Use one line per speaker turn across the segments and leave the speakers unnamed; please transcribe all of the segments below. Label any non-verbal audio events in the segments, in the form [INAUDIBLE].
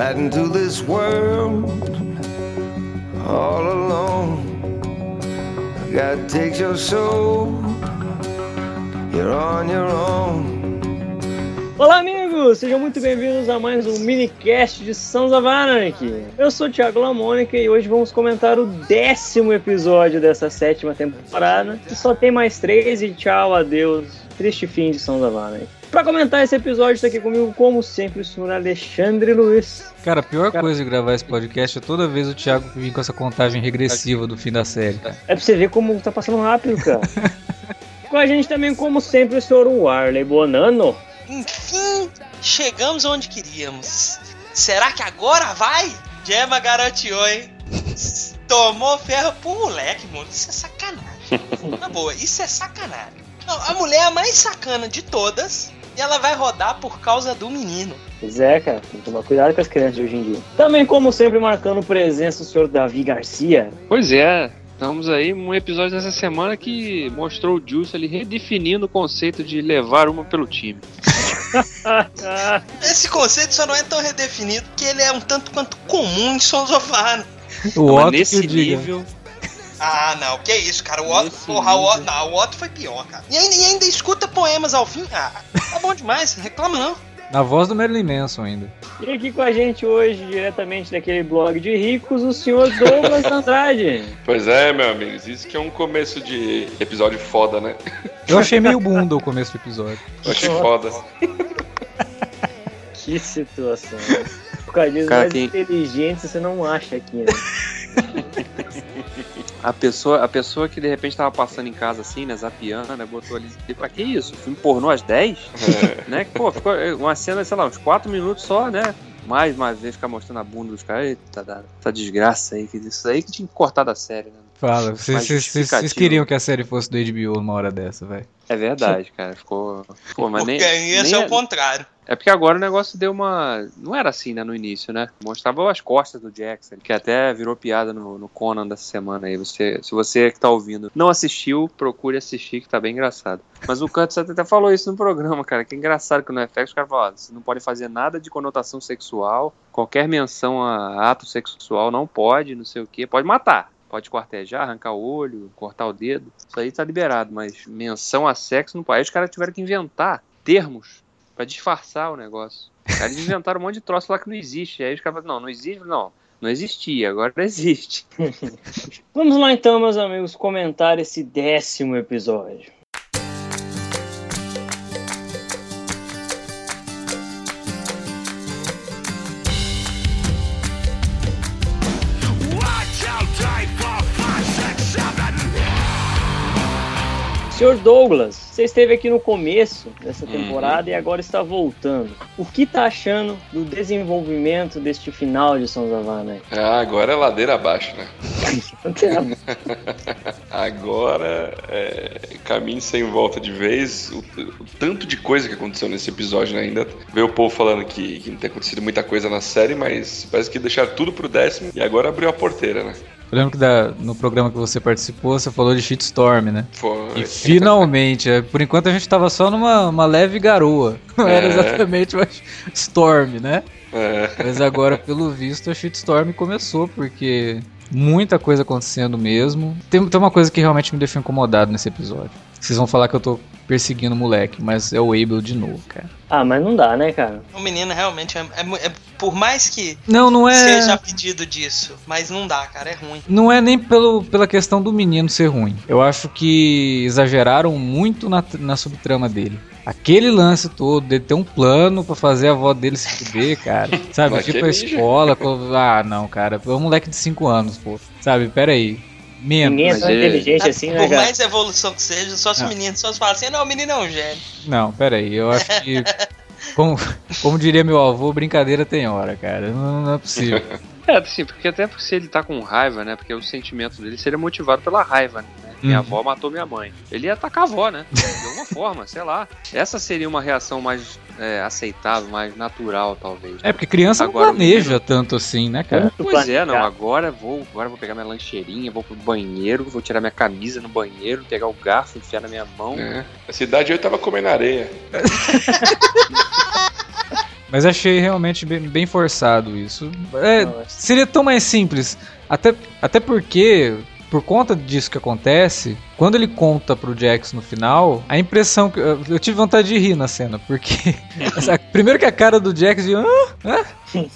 this world all alone. God takes your soul, you're on your own. Olá, amigos! Sejam muito bem-vindos a mais um minicast de Sons of Anarchy. Eu sou o Thiago Lamônica e hoje vamos comentar o décimo episódio dessa sétima temporada. E só tem mais três e tchau, adeus. Triste fim de Sons of Anarchy. Pra comentar esse episódio, está aqui comigo, como sempre, o senhor Alexandre Luiz.
Cara, a pior Cara... coisa de gravar esse podcast é toda vez o Thiago vir com essa contagem regressiva do fim da série. Cara.
É pra você ver como tá passando rápido, cara. [LAUGHS] com a gente também, como sempre, o senhor Warley Bonano.
Enfim, chegamos onde queríamos. Será que agora vai? Gemma garantiu, hein? Tomou ferro pro moleque, mano. Isso é sacanagem. [LAUGHS] Na boa, isso é sacanagem. Não, a mulher mais sacana de todas e ela vai rodar por causa do menino.
Pois é, cara. Tem que tomar cuidado com as crianças de hoje em dia. Também, como sempre, marcando presença o senhor Davi Garcia.
Pois é. Estamos aí um episódio dessa semana que mostrou o Juice ali redefinindo o conceito de levar uma pelo time. [LAUGHS]
Esse conceito só não é tão redefinido que ele é um tanto quanto comum em Sons of Anarchy.
O Otto nesse nível.
Ah, não, que isso, cara. O Otto, porra, o Otto, não, o Otto foi pior, cara. E ainda, e ainda escuta poemas ao fim. Ah, tá bom demais, reclama não.
Na voz do Marilyn Manson ainda.
E aqui com a gente hoje, diretamente daquele blog de ricos, o senhor Douglas Andrade. [LAUGHS]
Pois é, meu amigo, isso que é um começo de episódio foda, né?
Eu achei meio bunda o começo do episódio.
Eu achei foda. [LAUGHS]
que situação. Por causa disso, mais tem... inteligente você não acha aqui, né? [LAUGHS]
A pessoa, a pessoa que de repente tava passando em casa assim, né, zapiando, né, botou ali, pra que isso? Filme pornô às 10? É. Né? Pô, ficou uma cena, sei lá, uns 4 minutos só, né? Mais uma vez ficar mostrando a bunda dos caras. Eita, essa desgraça aí, que isso aí que tinha que cortar da série, né?
Fala, vocês queriam que a série fosse do HBO numa hora dessa, velho.
É verdade, cara. Ficou.
Pô, mas nem. Porque nem, é o contrário.
É porque agora o negócio deu uma. Não era assim, né, no início, né? Mostrava as costas do Jackson, que até virou piada no, no Conan dessa semana aí. Você, se você que tá ouvindo não assistiu, procure assistir, que tá bem engraçado. Mas o Curtis até falou isso no programa, cara. Que é engraçado que no FX os caras falam: você não pode fazer nada de conotação sexual, qualquer menção a ato sexual não pode, não sei o que. Pode matar. Pode quartejar, arrancar o olho, cortar o dedo. Isso aí tá liberado, mas menção a sexo pode. Aí os caras tiveram que inventar termos para disfarçar o negócio. Eles inventaram um monte de troço lá que não existe. Aí os caras não, não existe, não. Não existia, agora existe. [LAUGHS]
Vamos lá então, meus amigos, comentar esse décimo episódio. Senhor Douglas, você esteve aqui no começo dessa uhum. temporada uhum. e agora está voltando. O que tá achando do desenvolvimento deste final de Sons of Anarchy?
Ah, agora é ladeira abaixo, né? [LAUGHS] [LAUGHS] agora é caminho sem volta de vez. O, o, tanto de coisa que aconteceu nesse episódio né? ainda. Veio o povo falando que, que não tem acontecido muita coisa na série, mas parece que deixaram tudo pro décimo e agora abriu a porteira, né?
Eu lembro que da, no programa que você participou, você falou de shitstorm, né?
Foi.
E finalmente, é, por enquanto a gente tava só numa leve garoa. [LAUGHS] Não é. era exatamente uma storm, né? É. Mas agora, pelo visto, a shitstorm começou, porque muita coisa acontecendo mesmo. Tem, tem uma coisa que realmente me deixou incomodado nesse episódio. Vocês vão falar que eu tô perseguindo o moleque, mas é o Abel de novo, cara.
Ah, mas não dá, né, cara?
O menino realmente é, é, é, por mais que
não, não é...
seja pedido disso, mas não dá, cara, é ruim.
Não é nem pelo, pela questão do menino ser ruim. Eu acho que exageraram muito na, na subtrama dele. Aquele lance todo, dele ter um plano para fazer a avó dele se fuder, cara. [LAUGHS] Sabe, tipo a escola. Ah, não, cara. É um moleque de 5 anos, pô. Sabe, pera
Menos. Ninguém é tão inteligente assim, né,
Por mais evolução que seja, só se o menino só se fala assim, não, o menino é um gênio.
Não, pera aí, eu acho que. [LAUGHS] como, como diria meu avô, brincadeira tem hora, cara. Não, não é possível. [LAUGHS]
É, sim, porque até se ele tá com raiva, né? Porque o sentimento dele seria motivado pela raiva, né? Minha uhum. avó matou minha mãe. Ele ia atacar a avó, né? De alguma [LAUGHS] forma, sei lá. Essa seria uma reação mais é, aceitável, mais natural, talvez.
É, porque criança agora, não planeja menino... tanto assim, né, cara?
Pois é, não. Agora vou, agora vou pegar minha lancheirinha, vou pro banheiro, vou tirar minha camisa no banheiro, pegar o garfo, enfiar na minha mão. É.
A cidade eu tava comendo areia. [LAUGHS]
Mas achei realmente bem, bem forçado isso. É, seria tão mais simples. Até, até porque por conta disso que acontece, quando ele conta pro Jax no final, a impressão que. Eu tive vontade de rir na cena, porque. [LAUGHS] primeiro que a cara do Jax de. Ah, ah?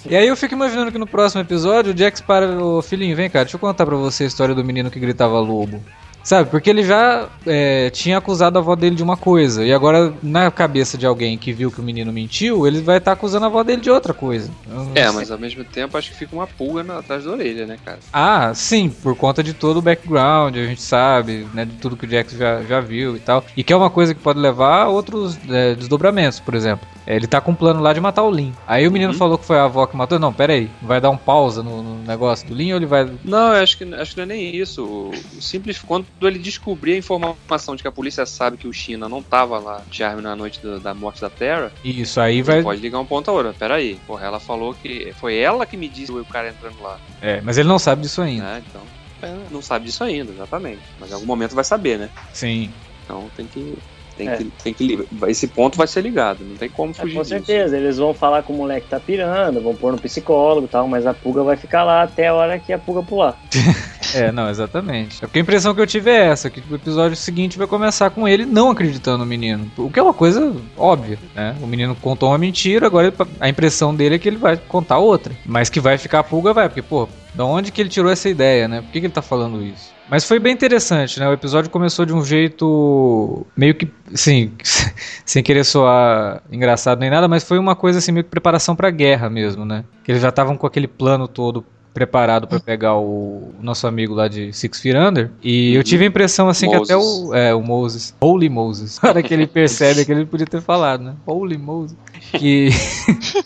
E aí eu fico imaginando que no próximo episódio o Jax para. Ô filhinho, vem cá, deixa eu contar pra você a história do menino que gritava lobo. Sabe, porque ele já é, tinha acusado a avó dele de uma coisa. E agora, na cabeça de alguém que viu que o menino mentiu, ele vai estar tá acusando a avó dele de outra coisa.
É, mas ao mesmo tempo acho que fica uma pulga na, atrás da orelha, né, cara?
Ah, sim, por conta de todo o background, a gente sabe, né, de tudo que o Jax já, já viu e tal. E que é uma coisa que pode levar a outros é, desdobramentos, por exemplo. Ele tá com um plano lá de matar o Lin. Aí o menino uhum. falou que foi a avó que matou. Não, pera aí. Vai dar um pausa no, no negócio do Lin ou ele vai.
Não, eu acho que, acho que não é nem isso. O, o simples quando ele descobrir a informação de que a polícia sabe que o China não tava lá de arma na noite do, da morte da Terra.
Isso, aí vai.
Pode ligar um ponto a outra. Pera aí. Porra, ela falou que. Foi ela que me disse o cara entrando lá.
É, mas ele não sabe disso ainda.
É, então. É, não sabe disso ainda, exatamente. Mas em algum momento vai saber, né?
Sim.
Então tem que tem, é. que, tem que Esse ponto vai ser ligado, não tem como fugir.
É, com certeza, eles vão falar que o moleque tá pirando, vão pôr no psicólogo e tal, mas a pulga vai ficar lá até a hora que a pulga pular. [LAUGHS]
é, não, exatamente. É porque a impressão que eu tive é essa, que o episódio seguinte vai começar com ele não acreditando no menino. O que é uma coisa óbvia, né? O menino contou uma mentira, agora a impressão dele é que ele vai contar outra. Mas que vai ficar a pulga, vai, porque, pô, da onde que ele tirou essa ideia, né? Por que, que ele tá falando isso? Mas foi bem interessante, né? O episódio começou de um jeito meio que, assim, [LAUGHS] sem querer soar engraçado nem nada, mas foi uma coisa assim meio que preparação para guerra mesmo, né? Que eles já estavam com aquele plano todo preparado para pegar o nosso amigo lá de Six Feet Under. E eu tive a impressão assim Moses. que até o, é, o Moses, Holy Moses, [LAUGHS] na hora que ele percebe que ele podia ter falado, né? Holy Moses. Que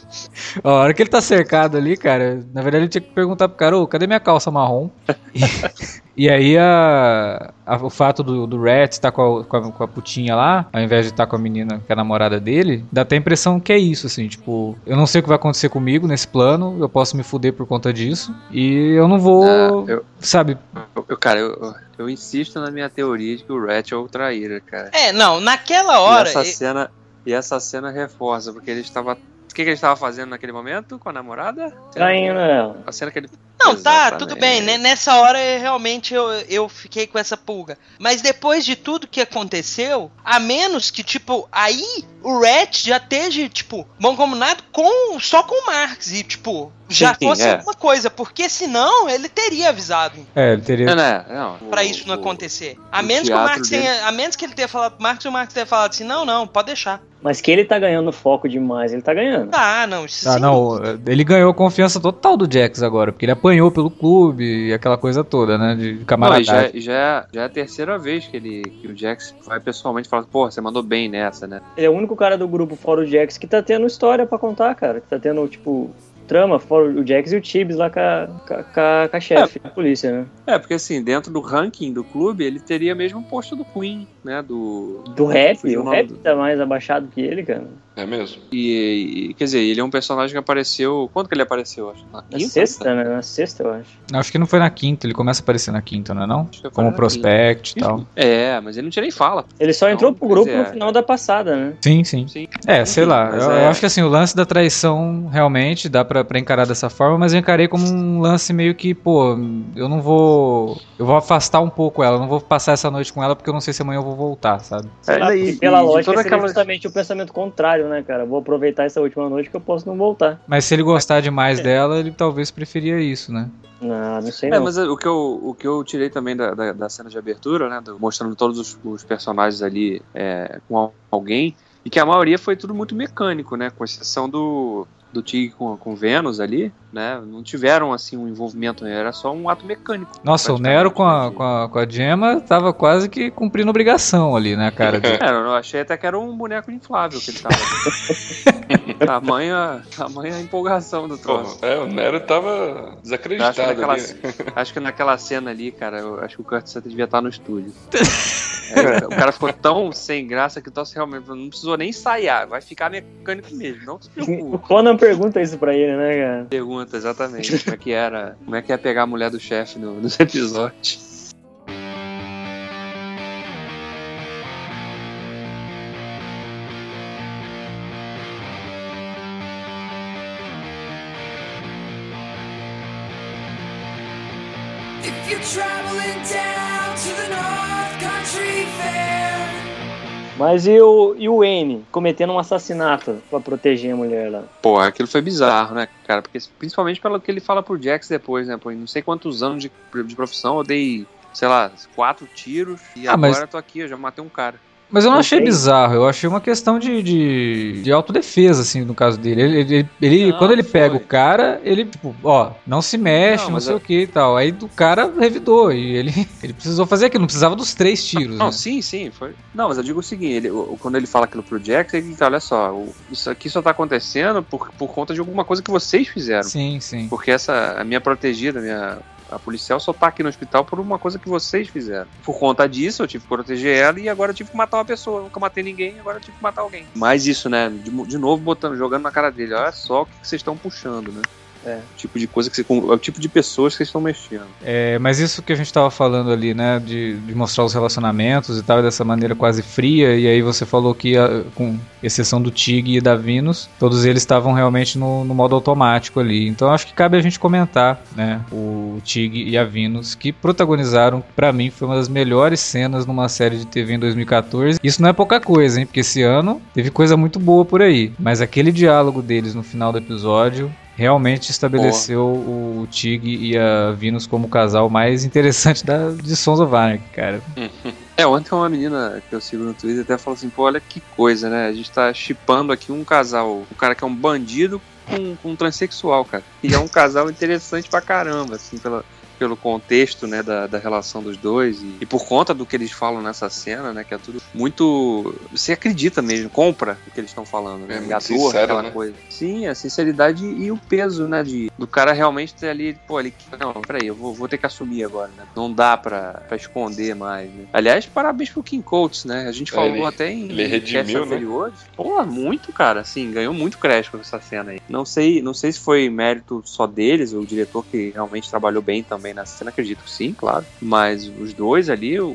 [LAUGHS] a hora que ele tá cercado ali, cara, na verdade ele tinha que perguntar pro cara, ô, cadê minha calça marrom? E, [LAUGHS] e aí a, a, o fato do, do Rat estar tá com a, com, a, com a putinha lá, ao invés de estar tá com a menina que é a namorada dele, dá até a impressão que é isso, assim, tipo, eu não sei o que vai acontecer comigo nesse plano, eu posso me fuder por conta disso, e eu não vou, ah, eu, sabe?
Eu, cara, eu, eu insisto na minha teoria de que o Rat é o traíra, cara.
É, não, naquela hora...
E essa cena... E essa cena reforça, porque ele estava o que, que ele estava fazendo naquele momento com a namorada?
Traindo ela.
A cena que ele.
Não, Exatamente. tá, tudo bem. Né? Nessa hora realmente eu, eu fiquei com essa pulga. Mas depois de tudo que aconteceu, a menos que, tipo, aí o Rat já esteja, tipo, bom como nada com, só com o Marx. E, tipo, já Sim, fosse é. alguma coisa, porque senão ele teria avisado.
É, ele teria.
Não, não, não. Pra isso não acontecer. A menos que o Marx tenha. A menos que ele tenha falado pro Marx e o Marx tenha falado assim: não, não, pode deixar.
Mas que ele tá ganhando foco demais, ele tá ganhando.
Ah, não,
isso ah, não, ele ganhou confiança total do Jax agora, porque ele apanhou pelo clube e aquela coisa toda, né, de camaradagem.
já, é, já, é, já é a terceira vez que, ele, que o Jax vai pessoalmente falar, pô, você mandou bem nessa, né?
Ele é o único cara do grupo fora o Jax que tá tendo história para contar, cara, que tá tendo, tipo, trama, fora o Jax e o Tibbs lá com a, com a, com a chefe é, da polícia, né?
É, porque assim, dentro do ranking do clube, ele teria mesmo o posto do Queen, né? Do.
Do rap, o rap tá mais abaixado que ele, cara.
É mesmo?
E, e, quer dizer, ele é um personagem que apareceu. Quando que ele apareceu? Acho?
Na, na sexta, né? Na sexta, eu acho.
Não, acho que não foi na quinta, ele começa a aparecer na quinta, não é não? Como prospect e tal.
É, mas ele não tinha nem fala.
Ele só entrou pro grupo no final da passada, né?
Sim, sim. sim. É, sei lá. Eu, é... eu, acho que assim, o lance da traição realmente dá pra, pra encarar dessa forma, mas eu encarei como um lance meio que, pô, eu não vou. Eu vou afastar um pouco ela, não vou passar essa noite com ela porque eu não sei se amanhã eu vou voltar, sabe?
É, e, pela e lógica, seria aquela... justamente o pensamento contrário, né, cara? Vou aproveitar aproveitar essa última noite que eu posso não voltar.
Mas se ele gostar demais é. dela, ele talvez preferia isso, né?
Não, não sei. É, não.
mas o que, eu, o que eu tirei também da, da, da cena de abertura, né? Do, mostrando todos os, os personagens ali é, com alguém, e que a maioria foi tudo muito mecânico, né? Com exceção do, do Tig com, com Vênus ali, né? Não tiveram assim um envolvimento, né? era só um ato mecânico.
Nossa, o Nero com a, com, a, com a Gemma tava quase que cumprindo obrigação ali, né, cara?
De... [LAUGHS] É, eu achei até que era um boneco inflável que ele tava. [LAUGHS] tamanha, tamanha empolgação do troço.
é, o Nero tava desacreditado. Acho que, naquela,
acho que naquela cena ali, cara, eu acho que o Kurt devia estar no estúdio. [LAUGHS] É, o cara ficou tão sem graça que o Tosse realmente não precisou nem ensaiar, vai ficar mecânico mesmo, não se preocupe. O
Conan pergunta isso pra ele, né, cara?
Pergunta, exatamente, como é que era, como é que é pegar a mulher do chefe no, nos episódios.
Mas e o, e o Wayne cometendo um assassinato pra proteger a mulher lá?
Pô, aquilo foi bizarro, né, cara? Porque principalmente pelo que ele fala pro Jax depois, né? Pô, não sei quantos anos de, de profissão, eu dei, sei lá, quatro tiros e ah, agora mas... tô aqui, eu já matei um cara.
Mas eu não, achei bizarro, eu achei uma questão de, de, de autodefesa, assim, no caso dele. Ele, ele, ele não, quando ele foi. pega o cara, ele, tipo, ó, não se mexe, não, não sei eu... o que e tal. Aí do cara revidou e ele, [LAUGHS] ele precisou fazer aquilo, não precisava dos três tiros.
Não,
né?
sim, sim, foi. Não, mas eu digo o seguinte, ele, quando ele fala aquilo pro Jack, ele diz, olha só, isso aqui só tá acontecendo por, por conta de alguma coisa que vocês fizeram.
Sim, sim.
Porque essa, a minha protegida, a minha a policial só tá aqui no hospital por uma coisa que vocês fizeram. Por conta disso, eu tive que proteger ela e agora eu tive que matar uma pessoa. Eu nunca matei ninguém, agora eu tive que matar alguém. Mas isso, né? De, de novo, botando, jogando na cara dele. Olha só o que vocês estão puxando, né? É. O tipo de coisa que você. É o tipo de pessoas que estão mexendo.
É, mas isso que a gente estava falando ali, né? De, de, mostrar os relacionamentos e tal, dessa maneira quase fria. E aí você falou que, com exceção do Tig e da Venus, todos eles estavam realmente no, no, modo automático ali. Então acho que cabe a gente comentar, né? O Tig e a Venus, que protagonizaram, para mim, foi uma das melhores cenas numa série de TV em 2014. Isso não é pouca coisa, hein? Porque esse ano teve coisa muito boa por aí. Mas aquele diálogo deles no final do episódio realmente estabeleceu o Tig e a Venus como o casal mais interessante da, de Sons of Anarchy, cara.
É, ontem uma menina que eu sigo no Twitter até falou assim, pô, olha que coisa, né? A gente tá chipando aqui um casal, um cara que é um bandido com, com um transexual, cara. E é um casal interessante pra caramba, assim, pela, pelo contexto, né, da, da relação dos dois e, e, por conta do que eles falam nessa cena, né, que é tudo muito... Você acredita mesmo, compra o que eles estão falando, né? É, sincero, aquela né? coisa. Sim, a sinceridade e o peso, né, de, do cara realmente ter ali, pô, ali, não, peraí, eu vou, vou ter que assumir agora, né? Não dá pra, pra esconder mais, né? Aliás, parabéns pro King Coates, né? A gente falou
ele,
até em
ele redimiu, né?
Pô, muito, cara, assim, ganhou muito crédito essa cena aí. Não sei, não sei se foi mérito só deles, o diretor que realmente trabalhou bem também também na cena, acredito que sim, claro. Mas os dois ali, o,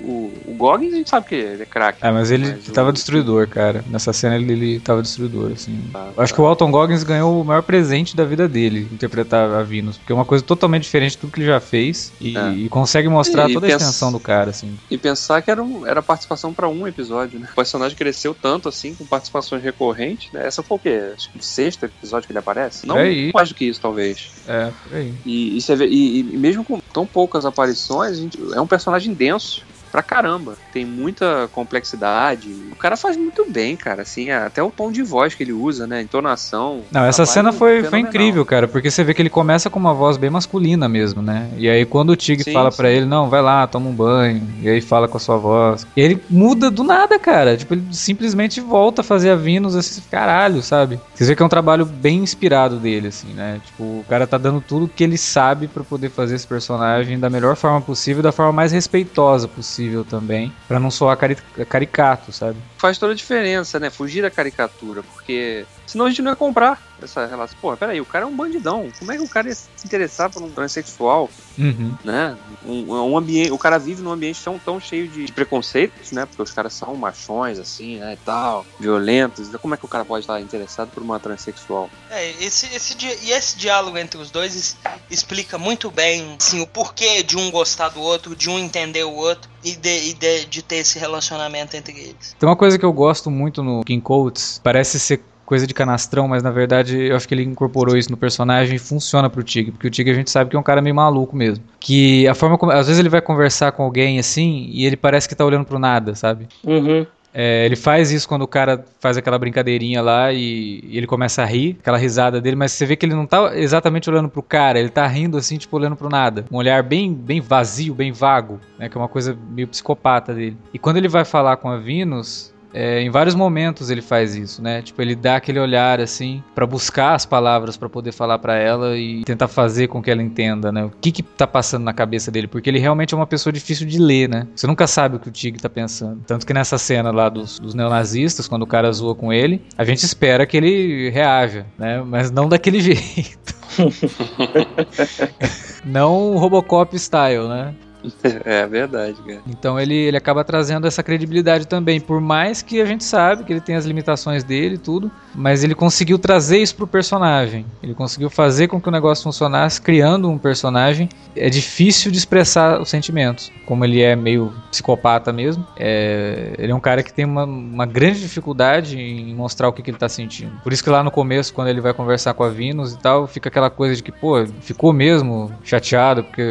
o Goggins a gente sabe que ele é craque.
É, mas ele mas tava o... destruidor, cara. Nessa cena ele, ele tava destruidor, assim. Tá, Acho tá. que o Alton Goggins ganhou o maior presente da vida dele, interpretar a Venus. Porque é uma coisa totalmente diferente de tudo que ele já fez e, é. e consegue mostrar e, toda a extensão do cara, assim.
E pensar que era, um, era participação para um episódio, né? O personagem cresceu tanto, assim, com participações recorrentes, né? Essa foi o quê? Acho que o sexto episódio que ele aparece? Não mais do que isso, talvez.
É, por aí.
E, e, vê, e, e mesmo com tão poucas aparições, gente, é um personagem denso pra caramba. Tem muita complexidade. O cara faz muito bem, cara. Assim, até o tom de voz que ele usa, né? Entonação.
Não, essa cena foi, foi incrível, cara, porque você vê que ele começa com uma voz bem masculina mesmo, né? E aí quando o Tig fala para ele, não, vai lá, toma um banho, e aí fala com a sua voz. E ele muda do nada, cara. Tipo, ele simplesmente volta a fazer a Venus assim, caralho, sabe? Você vê que é um trabalho bem inspirado dele, assim, né? Tipo, o cara tá dando tudo que ele sabe para poder fazer esse personagem da melhor forma possível, da forma mais respeitosa possível possível também, para não soar cari caricato, sabe?
Faz toda a diferença, né? Fugir da caricatura, porque senão a gente não ia comprar essa relação. Pô, peraí, o cara é um bandidão. Como é que o cara ia se interessar por um transexual?
Uhum.
Né? Um, um, ambiente, o cara vive num ambiente tão, tão cheio de, de, preconceitos, né? Porque os caras são machões, assim, né? E tal, violentos. Como é que o cara pode estar interessado por uma transexual?
É, esse, esse, e esse diálogo entre os dois explica muito bem, assim, o porquê de um gostar do outro, de um entender o outro e de, e de, de ter esse relacionamento entre eles.
Tem uma coisa que eu gosto muito no King Coates, parece ser coisa de canastrão, mas na verdade eu acho que ele incorporou isso no personagem e funciona pro Tig, porque o Tig a gente sabe que é um cara meio maluco mesmo. Que a forma como. Às vezes ele vai conversar com alguém assim e ele parece que tá olhando pro nada, sabe?
Uhum.
É, ele faz isso quando o cara faz aquela brincadeirinha lá e, e, ele começa a rir, aquela risada dele, mas você vê que ele não tá exatamente olhando pro cara, ele tá rindo assim, tipo, olhando pro nada. Um olhar bem, bem vazio, bem vago, né? Que é uma coisa meio psicopata dele. E quando ele vai falar com a Venus, é, em vários momentos ele faz isso, né? Tipo, ele dá aquele olhar assim para buscar as palavras para poder falar para ela e tentar fazer com que ela entenda, né? O que que tá passando na cabeça dele, porque ele realmente é uma pessoa difícil de ler, né? Você nunca sabe o que o Tig tá pensando. Tanto que nessa cena lá dos, dos neonazistas, quando o cara zoa com ele, a gente espera que ele reaja, né? Mas não daquele [LAUGHS] jeito. [LAUGHS] não Robocop style, né? [LAUGHS]
É verdade, cara.
Então ele, ele acaba trazendo essa credibilidade também, por mais que a gente sabe que ele tem as limitações dele e tudo, mas ele conseguiu trazer isso pro personagem. Ele conseguiu fazer com que o negócio funcionasse, criando um personagem. É difícil de expressar os sentimentos, como ele é meio psicopata mesmo. É, ele é um cara que tem uma, uma grande dificuldade em mostrar o que, que ele tá sentindo. Por isso que lá no começo, quando ele vai conversar com a Venus e tal, fica aquela coisa de que, pô, ficou mesmo chateado porque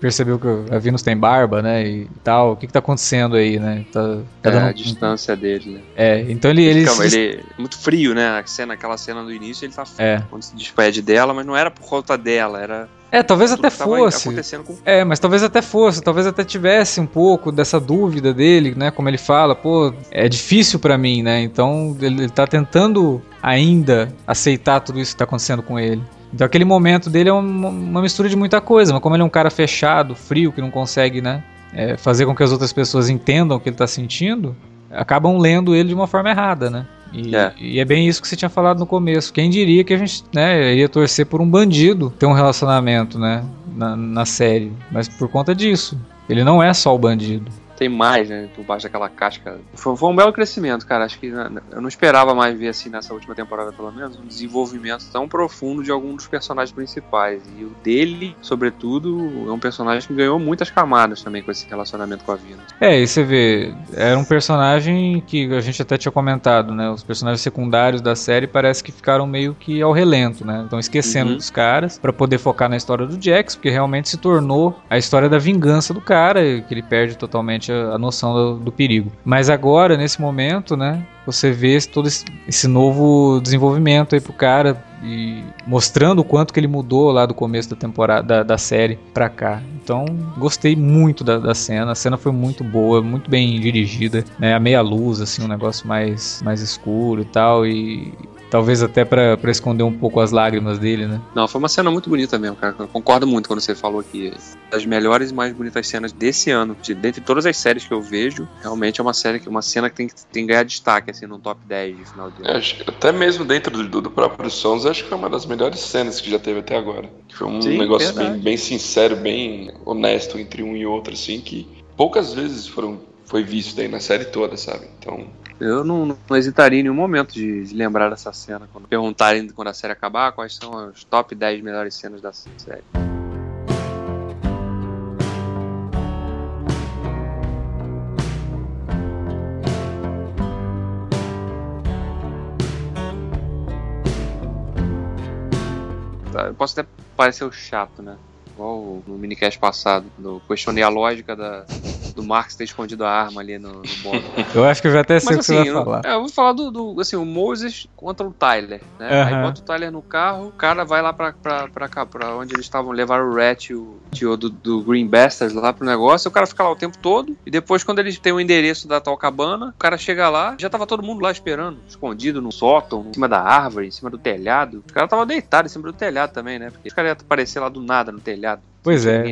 percebeu que a Venus tem barba, né? E tal. O que, que tá acontecendo aí, né? Tá,
tá é, a distância dele, né?
É, então ele. Ele,
ele, ele é muito frio, né? A cena, aquela cena do início, ele tá é. quando se despede dela, mas não era por conta dela, era.
É, talvez até fosse. Com... É, mas talvez até fosse, talvez até tivesse um pouco dessa dúvida dele, né? Como ele fala, pô, é difícil para mim, né? Então ele, ele tá tentando ainda aceitar tudo isso que tá acontecendo com ele. Então aquele momento dele é uma, uma, mistura de muita coisa, mas como ele é um cara fechado, frio, que não consegue, né, é, fazer com que as outras pessoas entendam o que ele está sentindo, acabam lendo ele de uma forma errada, né? E é. e é. bem isso que você tinha falado no começo. Quem diria que a gente né, ia torcer por um bandido ter um relacionamento, né, na, na série, mas por conta disso. Ele não é só o bandido
tem mais, né? Por baixo daquela casca. Foi, foi, um belo crescimento, cara. Acho que né, eu não esperava mais ver assim nessa última temporada, pelo menos, um desenvolvimento tão profundo de algum dos personagens principais. E o dele, sobretudo, é um personagem que ganhou muitas camadas também com esse relacionamento com a Vina.
É, e você vê, era um personagem que a gente até tinha comentado, né? Os personagens secundários da série parece que ficaram meio que ao relento, né? Estão esquecendo uhum. dos caras para poder focar na história do Jax, porque realmente se tornou a história da vingança do cara, que ele perde totalmente a, a noção do, do, perigo. Mas agora, nesse momento, né, você vê todo esse, esse, novo desenvolvimento aí pro cara e mostrando o quanto que ele mudou lá do começo da temporada da, da série pra cá. Então, gostei muito da, da, cena. A cena foi muito boa, muito bem dirigida, né? A meia luz, assim, um negócio mais, mais escuro e tal. E Talvez até para esconder um pouco as lágrimas dele, né?
Não, foi uma cena muito bonita mesmo, cara. Eu concordo muito quando você falou que das melhores e mais bonitas cenas desse ano, de, dentre todas as séries que eu vejo, realmente é uma série que uma cena que tem que tem que ganhar destaque assim no top 10 de final de ano.
Acho, até mesmo dentro do, do, próprio Sons, acho que foi uma das melhores cenas que já teve até agora. Foi um Sim, negócio bem, bem sincero, bem honesto entre um e outro, assim, que poucas vezes foram foi visto aí na série toda, sabe? Então,
eu não, não, hesitaria em nenhum momento de, de, lembrar dessa cena. Quando perguntarem quando a série acabar, quais são as top 10 melhores cenas da série. Tá, eu posso até parecer chato, né? Igual no minicast passado, no questionei a lógica da, do Marx ter escondido a arma ali no, no bolo. [LAUGHS]
eu acho que eu já até sei o que assim, você vai falar.
Eu, é, eu vou falar do, do, assim, o Moses contra o Tyler, né? Uhum. Aí bota o Tyler no carro, o cara vai lá pra, pra, pra cá, pra onde eles estavam, levar o Rat e o tio do, do Green Bastards lá pro negócio, o cara fica lá o tempo todo, e depois quando eles têm o endereço da tal cabana, o cara chega lá, já tava todo mundo lá esperando, escondido no sótão, em cima da árvore, em cima do telhado. O cara tava deitado em cima do telhado também, né? Porque os caras iam aparecer lá do nada no telhado.
Pois é.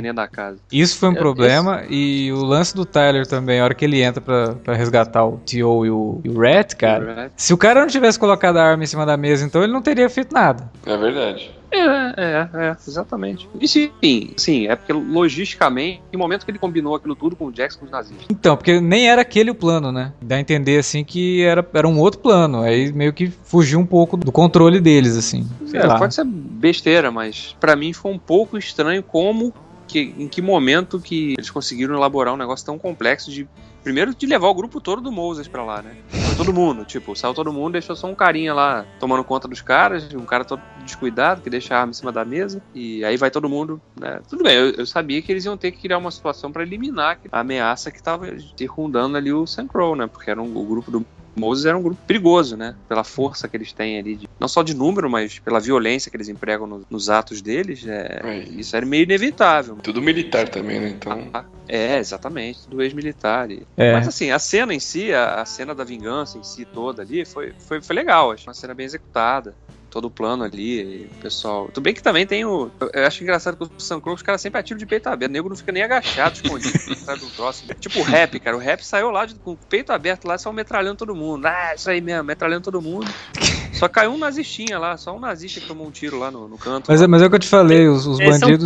Isso foi um problema. Esse... E o lance do Tyler também, a hora que ele entra pra, pra resgatar o T.O. E o, e o Rat, cara. O Rat. Se o cara não tivesse colocado a arma em cima da mesa, então ele não teria feito nada.
É verdade.
É, é, é, exatamente. E sim, sim, é porque logisticamente, no momento que ele combinou aquilo tudo com o Jackson com os nazistas.
Então, porque nem era aquele o plano, né? Dá a entender assim que era, era um outro plano. Aí meio que fugiu um pouco do controle deles, assim.
Sei é, lá. pode ser besteira, mas para mim foi um pouco estranho como que, em que momento que eles conseguiram elaborar um negócio tão complexo de primeiro de levar o grupo todo do Moses pra lá, né? Todo mundo, tipo, saiu todo mundo, deixou só um carinha lá tomando conta dos caras, um cara todo descuidado que deixa a arma em cima da mesa, e aí vai todo mundo, né? Tudo bem, eu, eu sabia que eles iam ter que criar uma situação para eliminar a ameaça que tava circundando ali o Crow, né? Porque era um, o grupo do Moses era um grupo perigoso, né? Pela força que eles têm ali, de, não só de número, mas pela violência que eles empregam no, nos atos deles. É, é. Isso era meio inevitável.
Tudo militar também, né? Então.
Ah, é, exatamente, tudo ex-militar. É. Mas assim, a cena em si, a, a, cena da vingança em si toda ali, foi, foi, foi legal. Acho uma cena bem executada todo o plano ali, o pessoal. Tudo bem que também tem o. Eu acho engraçado que o Sam Crow, os caras sempre atiram de peito aberto. O nego não fica nem agachado, escondido [LAUGHS] atrás do troço. Tipo o rap, cara. O rap saiu lá de, com o peito aberto lá, só metralhando todo mundo. Ah, isso aí mesmo, metralhando todo mundo. [LAUGHS] Só caiu um nazistinha lá, só um nazista que tomou um tiro lá no, no canto.
Mas é, mas é o que eu te falei, os, os bandidos.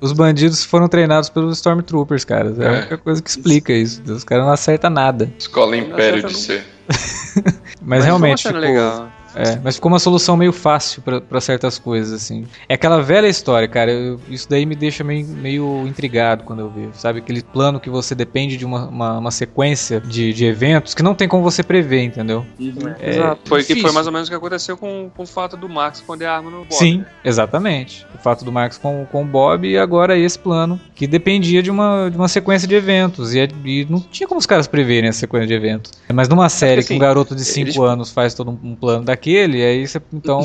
Os bandidos foram treinados pelos Stormtroopers, cara. É a única coisa que explica isso. Os caras não acertam nada.
Escola Império de ser. [LAUGHS]
mas, mas realmente. Ficou... legal. É, mas ficou uma solução meio fácil para certas coisas, assim. É aquela velha história, cara. Eu, isso daí me deixa meio, meio intrigado quando eu vejo, sabe? Aquele plano que você depende de uma, uma, uma sequência de, de eventos que não tem como você prever, entendeu?
Uhum. É, Exato. Foi, que foi mais ou menos o que aconteceu com, com o fato do Max esconder a arma no Bob.
Sim, exatamente. O fato do Max com, com o Bob e agora esse plano que dependia de uma, de uma sequência de eventos. E, é, e não tinha como os caras preverem essa sequência de eventos. Mas numa série assim, que um garoto de 5 eles... anos faz todo um, um plano daqui aquele, aí você, então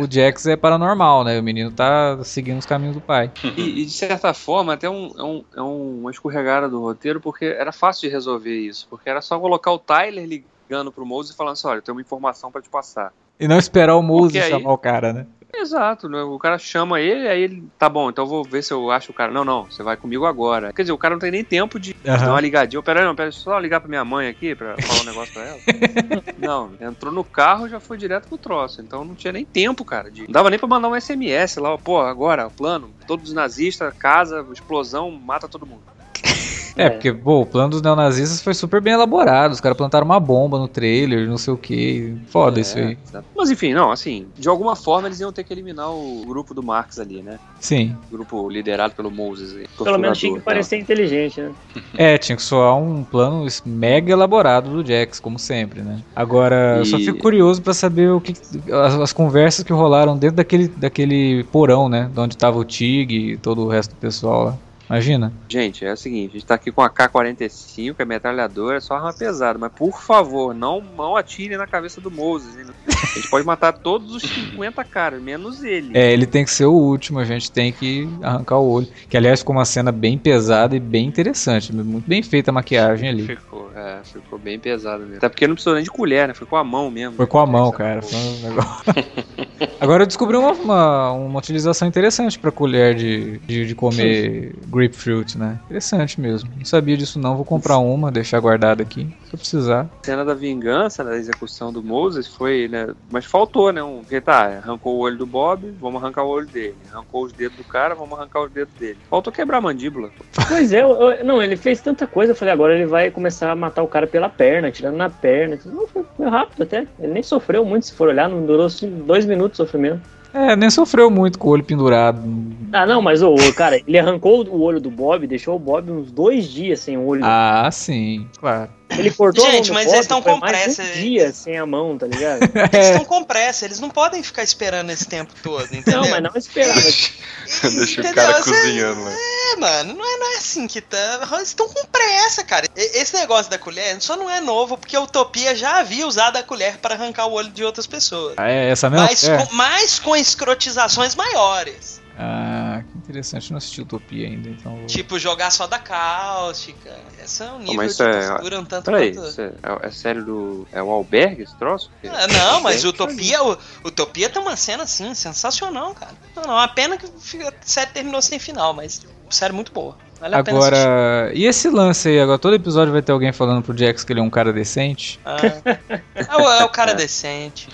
o, Jax é paranormal, né? O menino tá seguindo os caminhos do pai. [LAUGHS]
E, e de certa forma, até um, é, um, é uma escorregada do roteiro, porque era fácil de resolver isso, porque era só colocar o Tyler ligando pro Mose e falando assim, olha, eu tenho uma informação para te passar.
E não esperar o Mose chamar o cara, né?
Exato, né? o cara chama ele, aí ele, tá bom, então eu vou ver se eu acho o cara. Não, não, você vai comigo agora. Quer dizer, o cara não tem nem tempo de uhum. dar uma ligadinha. Pera aí, não, pera aí, só ligar pra minha mãe aqui pra falar um negócio pra ela. [LAUGHS] não, entrou no carro já foi direto pro troço. Então não tinha nem tempo, cara. De... Não dava nem pra mandar um SMS lá, pô, agora, plano, todos os nazistas, casa, explosão, mata todo mundo.
É, é, porque, pô, o plano dos neonazistas foi super bem elaborado. Os caras plantaram uma bomba no trailer, não sei o que. Foda é, isso aí.
Mas enfim, não, assim, de alguma forma eles iam ter que eliminar o grupo do Marx ali, né?
Sim.
O grupo liderado pelo Moses.
Pelo menos tinha que parecer inteligente, né? [LAUGHS]
É, tinha que soar um plano mega elaborado do Jax, como sempre, né? Agora, e... eu só fico curioso para saber o que as, as, conversas que rolaram dentro daquele, daquele porão, né? De onde tava o Tig e todo o resto do pessoal lá. Imagina.
Gente, é o seguinte, a gente tá aqui com a K-45, que é metralhadora, é só arma pesada, mas por favor, não, não atire na cabeça do Moses. Hein? A gente pode matar todos os 50 caras, menos ele.
É, ele tem que ser o último, a gente tem que arrancar o olho. Que aliás ficou uma cena bem pesada e bem interessante, muito bem feita a maquiagem ali.
Ficou, é, ficou bem pesado mesmo. Até porque não precisou nem de colher, né? Foi com a mão mesmo.
Foi com a mão, cara. Foi um negócio... [LAUGHS] Agora eu descobri uma, uma, uma utilização interessante pra colher de, de, de comer grapefruit, né? Interessante mesmo. Não sabia disso não, vou comprar uma, deixar guardada aqui, se eu precisar.
A cena da vingança, da execução do Moses foi, né? Mas faltou, né? Um, porque tá, arrancou o olho do Bob, vamos arrancar o olho dele. Arrancou os dedos do cara, vamos arrancar os dedos dele. Faltou quebrar a mandíbula.
Pois é, eu, eu, não, ele fez tanta coisa, eu falei, agora ele vai começar a matar o cara pela perna, tirando na perna. Não, foi, foi rápido até. Ele nem sofreu muito, se for olhar, não durou assim, dois minutos de sofrimento.
É, nem sofreu muito com o olho pendurado.
Ah, não, mas o cara, ele arrancou o olho do Bob, deixou o Bob uns dois dias sem o olho.
Ah, sim, claro.
Ele cortou
Gente, mas
Bob,
eles estão com pressa.
Um dia sem a mão, tá ligado? [LAUGHS]
Eles estão com pressa, eles não podem ficar esperando esse tempo todo, entendeu?
Não, mas não esperar.
Deixa o cara cozinhando, né?
É, mano, não é, não é assim que tá. Eles estão com pressa, cara. Esse negócio da colher só não é novo, porque a Utopia já havia usado a colher para arrancar o olho de outras pessoas.
Ah, é essa mesmo?
Mas,
é.
com, mais com escrotizações maiores.
Ah, que interessante. não assisti Utopia ainda, então. Vou...
Tipo, jogar só da cáustica. Esse é um nível
mas
de
é... um tanto Peraí, quanto... é, é sério do. É o albergue esse troço?
Ah, não, mas Utopia, o, Utopia tem uma cena assim, sensacional, cara. Não, não, a pena que a série terminou sem final, mas série muito boa. Vale
agora, e esse lance aí? Agora todo episódio vai ter alguém falando pro Jax que ele é um cara decente?
Ah, é, o, é o cara decente.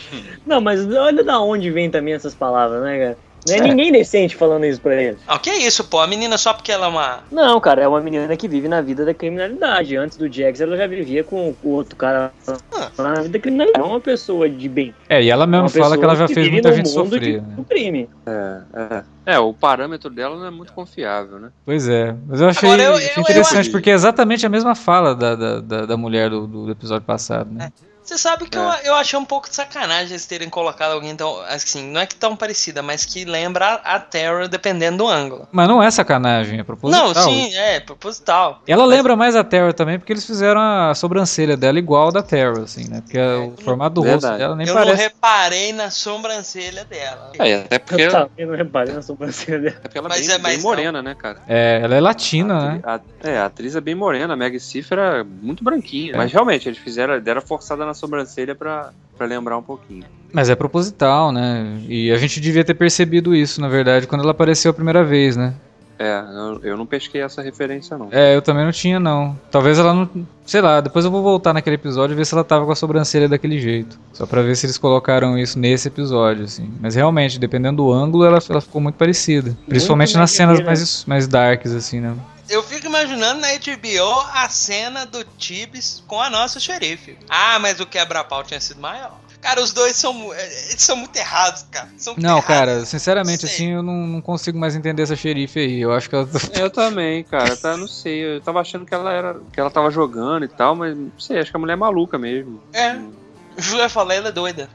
Não, mas olha da onde vem também essas palavras, né, cara? Não é, é, ninguém decente falando isso pra ele.
Ah, o que é isso, pô? A menina só porque ela é uma.
Não, cara, é uma menina que vive na vida da criminalidade. Antes do Jax, ela já vivia com o outro cara ah. na vida da criminalidade. É uma pessoa de bem.
É, e ela mesmo é fala que ela já que fez muita gente sofrer.
Né? crime.
É, é. É, o parâmetro dela não é muito confiável, né?
Pois é. Mas eu achei, eu, eu, interessante, eu, porque é exatamente a mesma fala da, da, da, da mulher do, do, episódio passado, né?
É. Você sabe que é. eu, eu achei um pouco de sacanagem eles terem colocado alguém tão. Assim, não é que tão parecida, mas que lembra a Terra dependendo do ângulo.
Mas não é sacanagem, é proposital.
Não, sim, é proposital.
Ela mas... lembra mais a Terra também, porque eles fizeram a sobrancelha dela igual da Terra, assim, né? Porque é, o formato do verdade. rosto dela nem
eu
parece.
Eu não reparei na sobrancelha dela.
É, [LAUGHS] até porque. Eu,
eu não reparei na sobrancelha dela.
É porque ela é bem, é bem morena, né, cara?
É, ela é latina, a, né?
A, é, a atriz é bem morena, a Meg Cifra é muito branquinha. É. Mas realmente, eles fizeram, deram forçada na sobrancelha pra para lembrar um pouquinho.
Mas é proposital, né? E a gente devia ter percebido isso, na verdade, quando ela apareceu a primeira vez, né?
É, eu, eu não pesquei essa referência, não.
É, eu também não tinha, não. Talvez ela não. Sei lá, depois eu vou voltar naquele episódio e ver se ela tava com a sobrancelha daquele jeito. Só pra ver se eles colocaram isso nesse episódio, assim. Mas realmente, dependendo do ângulo, ela, ela ficou muito parecida. Principalmente muito nas cenas mais, mais darks, assim, né?
Eu fico imaginando na HBO a cena do Tibbs com a nossa xerife. Ah, mas o quebra-pau tinha sido maior. Cara, os dois são, é, eles são muito errados, cara. São
não, errados. cara, sinceramente, não assim, eu não, não, consigo mais entender essa xerife aí. Eu acho que ela. [LAUGHS]
Eu também, cara. Tá, não sei. Eu tava achando que ela era. que ela tava jogando e tal, mas não sei, acho que a mulher é maluca mesmo.
É. O ia falar, ela é doida.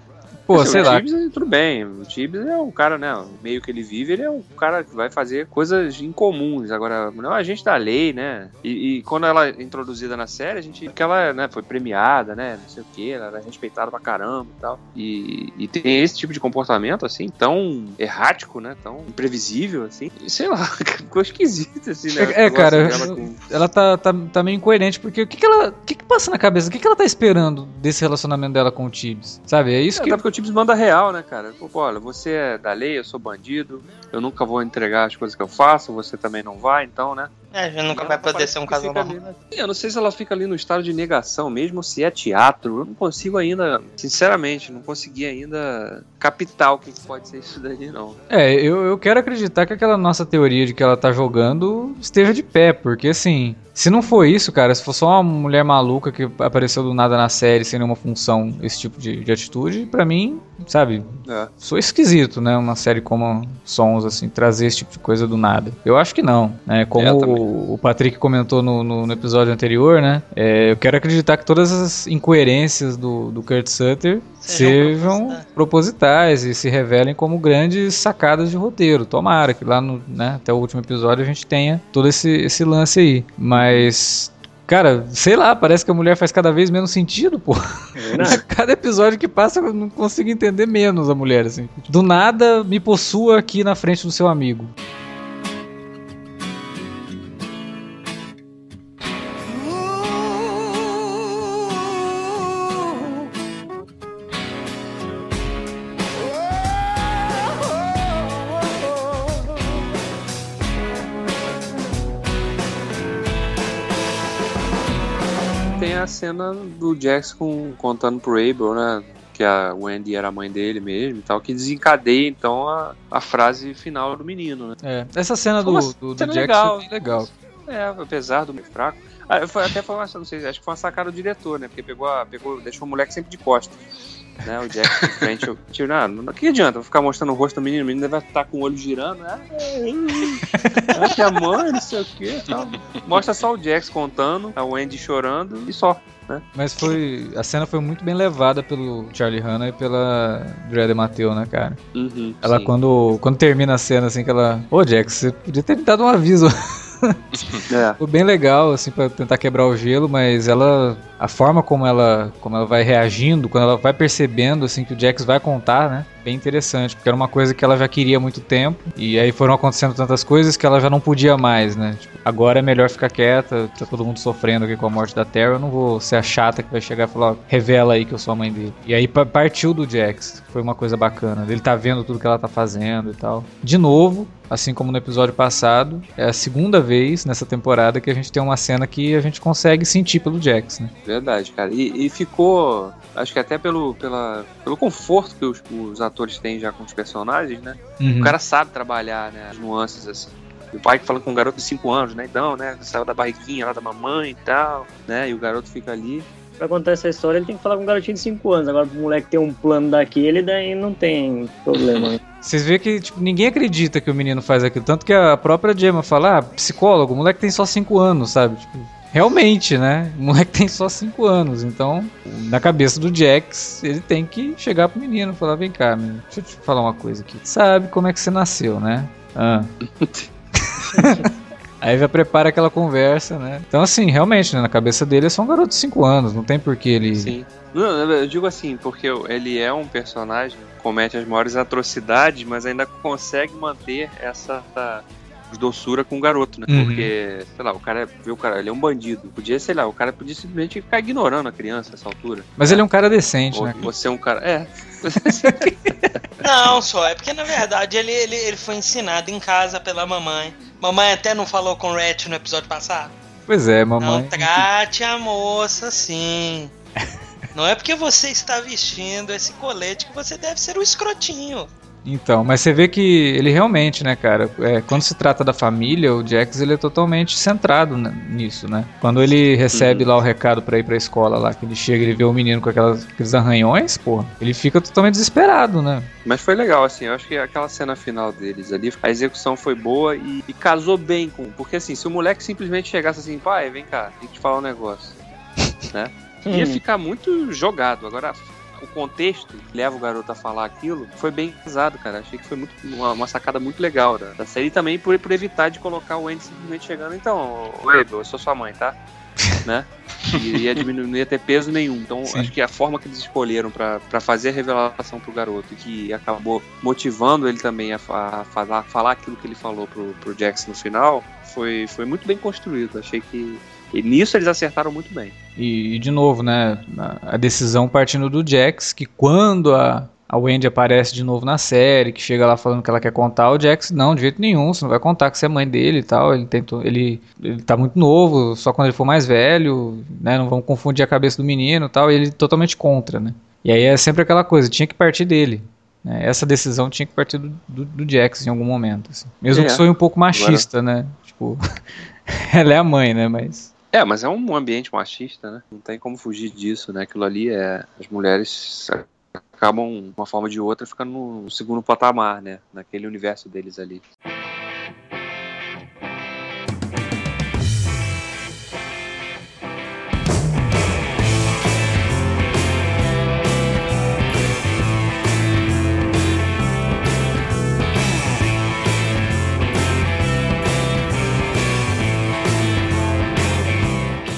Pô, assim, sei o lá.
Tibbs, tudo bem. O Tibbs é um cara, né? O meio que ele vive, ele é um cara que vai fazer coisas incomuns. Agora, não é um agente da lei, né? E, e, quando ela é introduzida na série, a gente que ela né, foi premiada, né? Não sei o que, ela era respeitada pra caramba e tal. E, e tem esse tipo de comportamento, assim, tão errático, né? Tão imprevisível, assim. E, sei lá, [LAUGHS] ficou esquisito, assim, né?
É, é cara, ela, com... ela tá, tá, tá meio incoerente, porque o que, que ela. O que, que passa na cabeça? O que, que ela tá esperando desse relacionamento dela com o Tibbs? Sabe? É isso é, que.
Tibbs manda real, né, cara? Pô, olha, você é da lei, eu sou bandido, eu nunca vou entregar as coisas que eu faço, você também não vai, então, né?
É, já nunca vai poder ser um casal normal.
Né? Eu não sei se ela fica ali no estado de negação mesmo, ou se é teatro. Eu não consigo ainda, sinceramente, não consegui ainda captar o que pode ser isso daí, não.
É, eu, eu quero acreditar que aquela nossa teoria de que ela tá jogando esteja de pé, porque assim, se não for isso, cara, se for só uma mulher maluca que apareceu do nada na série sem nenhuma função, esse tipo de, de atitude, para mim, sabe, é. sou esquisito, né? Uma série como Sons, assim, trazer esse tipo de coisa do nada. Eu acho que não, né? Como é, o, Patrick comentou no, no, no episódio anterior, né? É, eu quero acreditar que todas as incoerências do, do Kurt Sutter sejam, sejam propositais e se revelem como grandes sacadas de roteiro. Tomara que lá no, né, até o último episódio a gente tenha todo esse, esse lance aí. Mas Cara, sei lá, parece que a mulher faz cada vez menos sentido, pô. É [LAUGHS] cada episódio que passa eu não consigo entender menos a mulher, assim. Do nada me possua aqui na frente do seu amigo.
Cena do Jackson contando pro Abel, né? Que a Wendy era a mãe dele mesmo e tal, que desencadeia então a, a frase final do menino, né?
É, essa cena do, do, do Jackson legal. é legal.
É, apesar do meio fraco. Ah, foi, até foi uma, não sei, acho que foi uma sacada do diretor, né? Porque pegou, a, pegou deixou o moleque sempre de costas. Né, o Jack de frente, eu, tiro, ah, não, que adianta, ficar mostrando o rosto do menino, o menino vai estar com o olho girando, né? Ah, que a mãe, não sei o que. Mostra só o Jax contando, a Wendy chorando e só. Né?
Mas foi. A cena foi muito bem levada pelo Charlie Hanna e pela Dread Mateu, né, cara?
Uhum,
ela, quando, quando termina a cena, assim, que ela. Ô, Jax, você podia ter me dado um aviso. [LAUGHS] é. Foi bem legal, assim, para tentar quebrar o gelo, mas ela. A forma como ela, como ela vai reagindo, quando ela vai percebendo, assim, que o Jax vai contar, né? Bem interessante, porque era uma coisa que ela já queria há muito tempo, e aí foram acontecendo tantas coisas que ela já não podia mais, né? Tipo, agora é melhor ficar quieta, tá todo mundo sofrendo aqui com a morte da Terra, eu não vou ser a chata que vai chegar e falar, revela aí que eu sou a mãe dele. E aí partiu do Jax, foi uma coisa bacana. Ele tá vendo tudo que ela tá fazendo e tal. De novo, assim como no episódio passado, é a segunda vez nessa temporada que a gente tem uma cena que a gente consegue sentir pelo Jax, né?
Verdade, cara. E, e ficou, acho que até pelo, pela, pelo conforto que os, os atores têm já com os personagens, né? Uhum. O cara sabe trabalhar, né? As nuances assim. O pai fala com um garoto de 5 anos, né? Então, né? Saiu da barriguinha lá da mamãe e tal, né? E o garoto fica ali
pra contar essa história, ele tem que falar com um garotinho de 5 anos. Agora, pro moleque ter um plano daquele, daí não tem problema. [LAUGHS]
Vocês veem que tipo, ninguém acredita que o menino faz aquilo. Tanto que a própria Gemma fala, ah, psicólogo, o moleque tem só 5 anos, sabe? Tipo, realmente, né? O moleque tem só 5 anos. Então, na cabeça do Jax, ele tem que chegar pro menino e falar: vem cá, menino, deixa eu te falar uma coisa aqui. Sabe como é que você nasceu, né? Ah. [LAUGHS] Aí já prepara aquela conversa, né? Então, assim, realmente, né, na cabeça dele é só um garoto de 5 anos, não tem por que ele.
Sim. Não, eu digo assim, porque ele é um personagem comete as maiores atrocidades, mas ainda consegue manter essa, essa doçura com o garoto, né? Uhum. Porque, sei lá, o cara vê o cara, ele é um bandido. Podia, sei lá, o cara podia simplesmente ficar ignorando a criança nessa altura.
Mas ele é um cara decente,
Ou
né?
Você é um cara. É. [LAUGHS]
Não, só é porque na verdade ele, ele, ele foi ensinado em casa pela mamãe. Mamãe até não falou com o Rat no episódio passado.
Pois é, mamãe.
Não trate a moça assim. [LAUGHS] Não é porque você está vestindo esse colete que você deve ser o escrotinho.
Então, mas você vê que ele realmente, né, cara, é, quando se trata da família, o Jax ele é totalmente centrado nisso, né? Quando ele recebe uhum. lá o recado para ir pra escola lá, que ele chega e ele vê o menino com aquelas, aqueles arranhões, pô, ele fica totalmente desesperado, né?
Mas foi legal, assim, eu acho que aquela cena final deles ali, a execução foi boa e, e casou bem com. Porque assim, se o moleque simplesmente chegasse assim, pai, vem cá, tem que te falar um negócio, né? [LAUGHS] Ia uhum. ficar muito jogado. Agora, o contexto que leva o garoto a falar aquilo foi bem pesado, cara. Achei que foi muito, uma, uma sacada muito legal da, da série. E também por, por evitar de colocar o Andy simplesmente chegando. Então, oi, eu sou sua mãe, tá? [LAUGHS] né? E ia diminuir, não ia ter peso nenhum. Então, Sim. acho que a forma que eles escolheram para fazer a revelação pro garoto, que acabou motivando ele também a, a falar, falar aquilo que ele falou pro, pro Jax no final, foi, foi muito bem construído. Achei que e nisso eles acertaram muito bem.
E, de novo, né? A decisão partindo do Jax, que quando a, a Wendy aparece de novo na série, que chega lá falando que ela quer contar, o Jax, não, de jeito nenhum, você não vai contar que você é mãe dele e tal. Ele tentou, ele, ele tá muito novo, só quando ele for mais velho, né? Não vamos confundir a cabeça do menino e tal. E ele totalmente contra, né? E aí é sempre aquela coisa, tinha que partir dele. Né? Essa decisão tinha que partir do, do, do Jax em algum momento. Assim. Mesmo é. que foi um pouco machista, Agora... né? Tipo, [LAUGHS] ela é a mãe, né? Mas.
É, mas é um ambiente machista, né? Não tem como fugir disso, né? Aquilo ali é. As mulheres acabam, de uma forma ou de outra, ficando no segundo patamar, né? Naquele universo deles ali.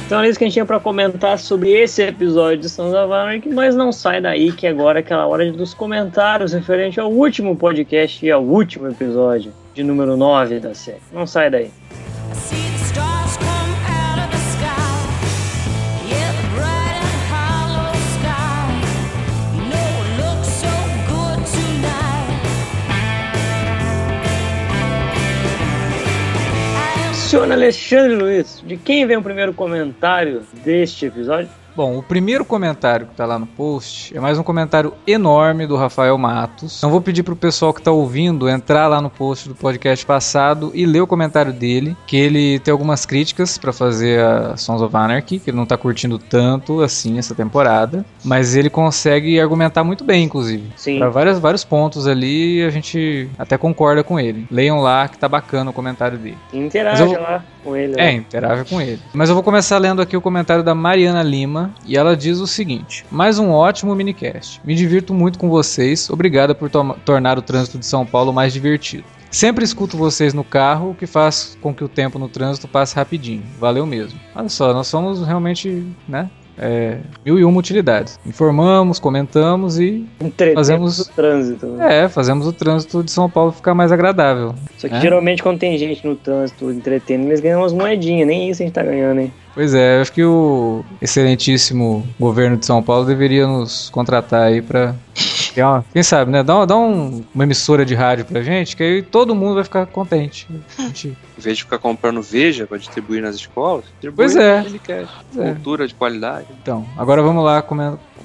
Então é isso que a gente tinha para comentar sobre esse episódio de Sons of Anarchy, mas não sai daí que agora é aquela hora dos comentários referente ao último podcast e ao último episódio de número 9 da série. Não sai daí. Senhor Alexandre Luiz, de quem vem o primeiro comentário deste episódio?
Bom, o primeiro comentário que está lá no post é mais um comentário enorme do Rafael Matos. Então vou pedir pro pessoal que está ouvindo entrar lá no post do podcast passado e ler o comentário dele, que ele tem algumas críticas para fazer a Sons of Anarchy, que ele não está curtindo tanto assim essa temporada, mas ele consegue argumentar muito bem, inclusive.
Sim.
Para vários, vários pontos ali, a gente até concorda com ele. Leiam lá que tá bacana o comentário dele.
Interage vou... lá com ele.
É, interage com ele. Mas eu vou começar lendo aqui o comentário da Mariana Lima e ela diz o seguinte: Mais um ótimo minicast. Me divirto muito com vocês. Obrigada por tornar o trânsito de São Paulo mais divertido. Sempre escuto vocês no carro, o que faz com que o tempo no trânsito passe rapidinho. Valeu mesmo. Olha só, nós somos realmente, né? É, mil e uma utilidades. Informamos, comentamos e fazemos
o trânsito. Né?
É, fazemos o trânsito de São Paulo ficar mais agradável.
Só que é? geralmente quando tem gente no trânsito entretendo, eles ganham umas moedinhas, nem isso a gente tá ganhando, hein?
Pois é, acho que o excelentíssimo governo de São Paulo deveria nos contratar aí pra. [LAUGHS] Quem sabe, né? Dá, uma, dá um, uma emissora de rádio pra gente, que aí todo mundo vai ficar contente.
Gente... Em vez de ficar comprando Veja pra distribuir nas escolas, distribui
pois é.
Cultura de qualidade.
Então, agora vamos lá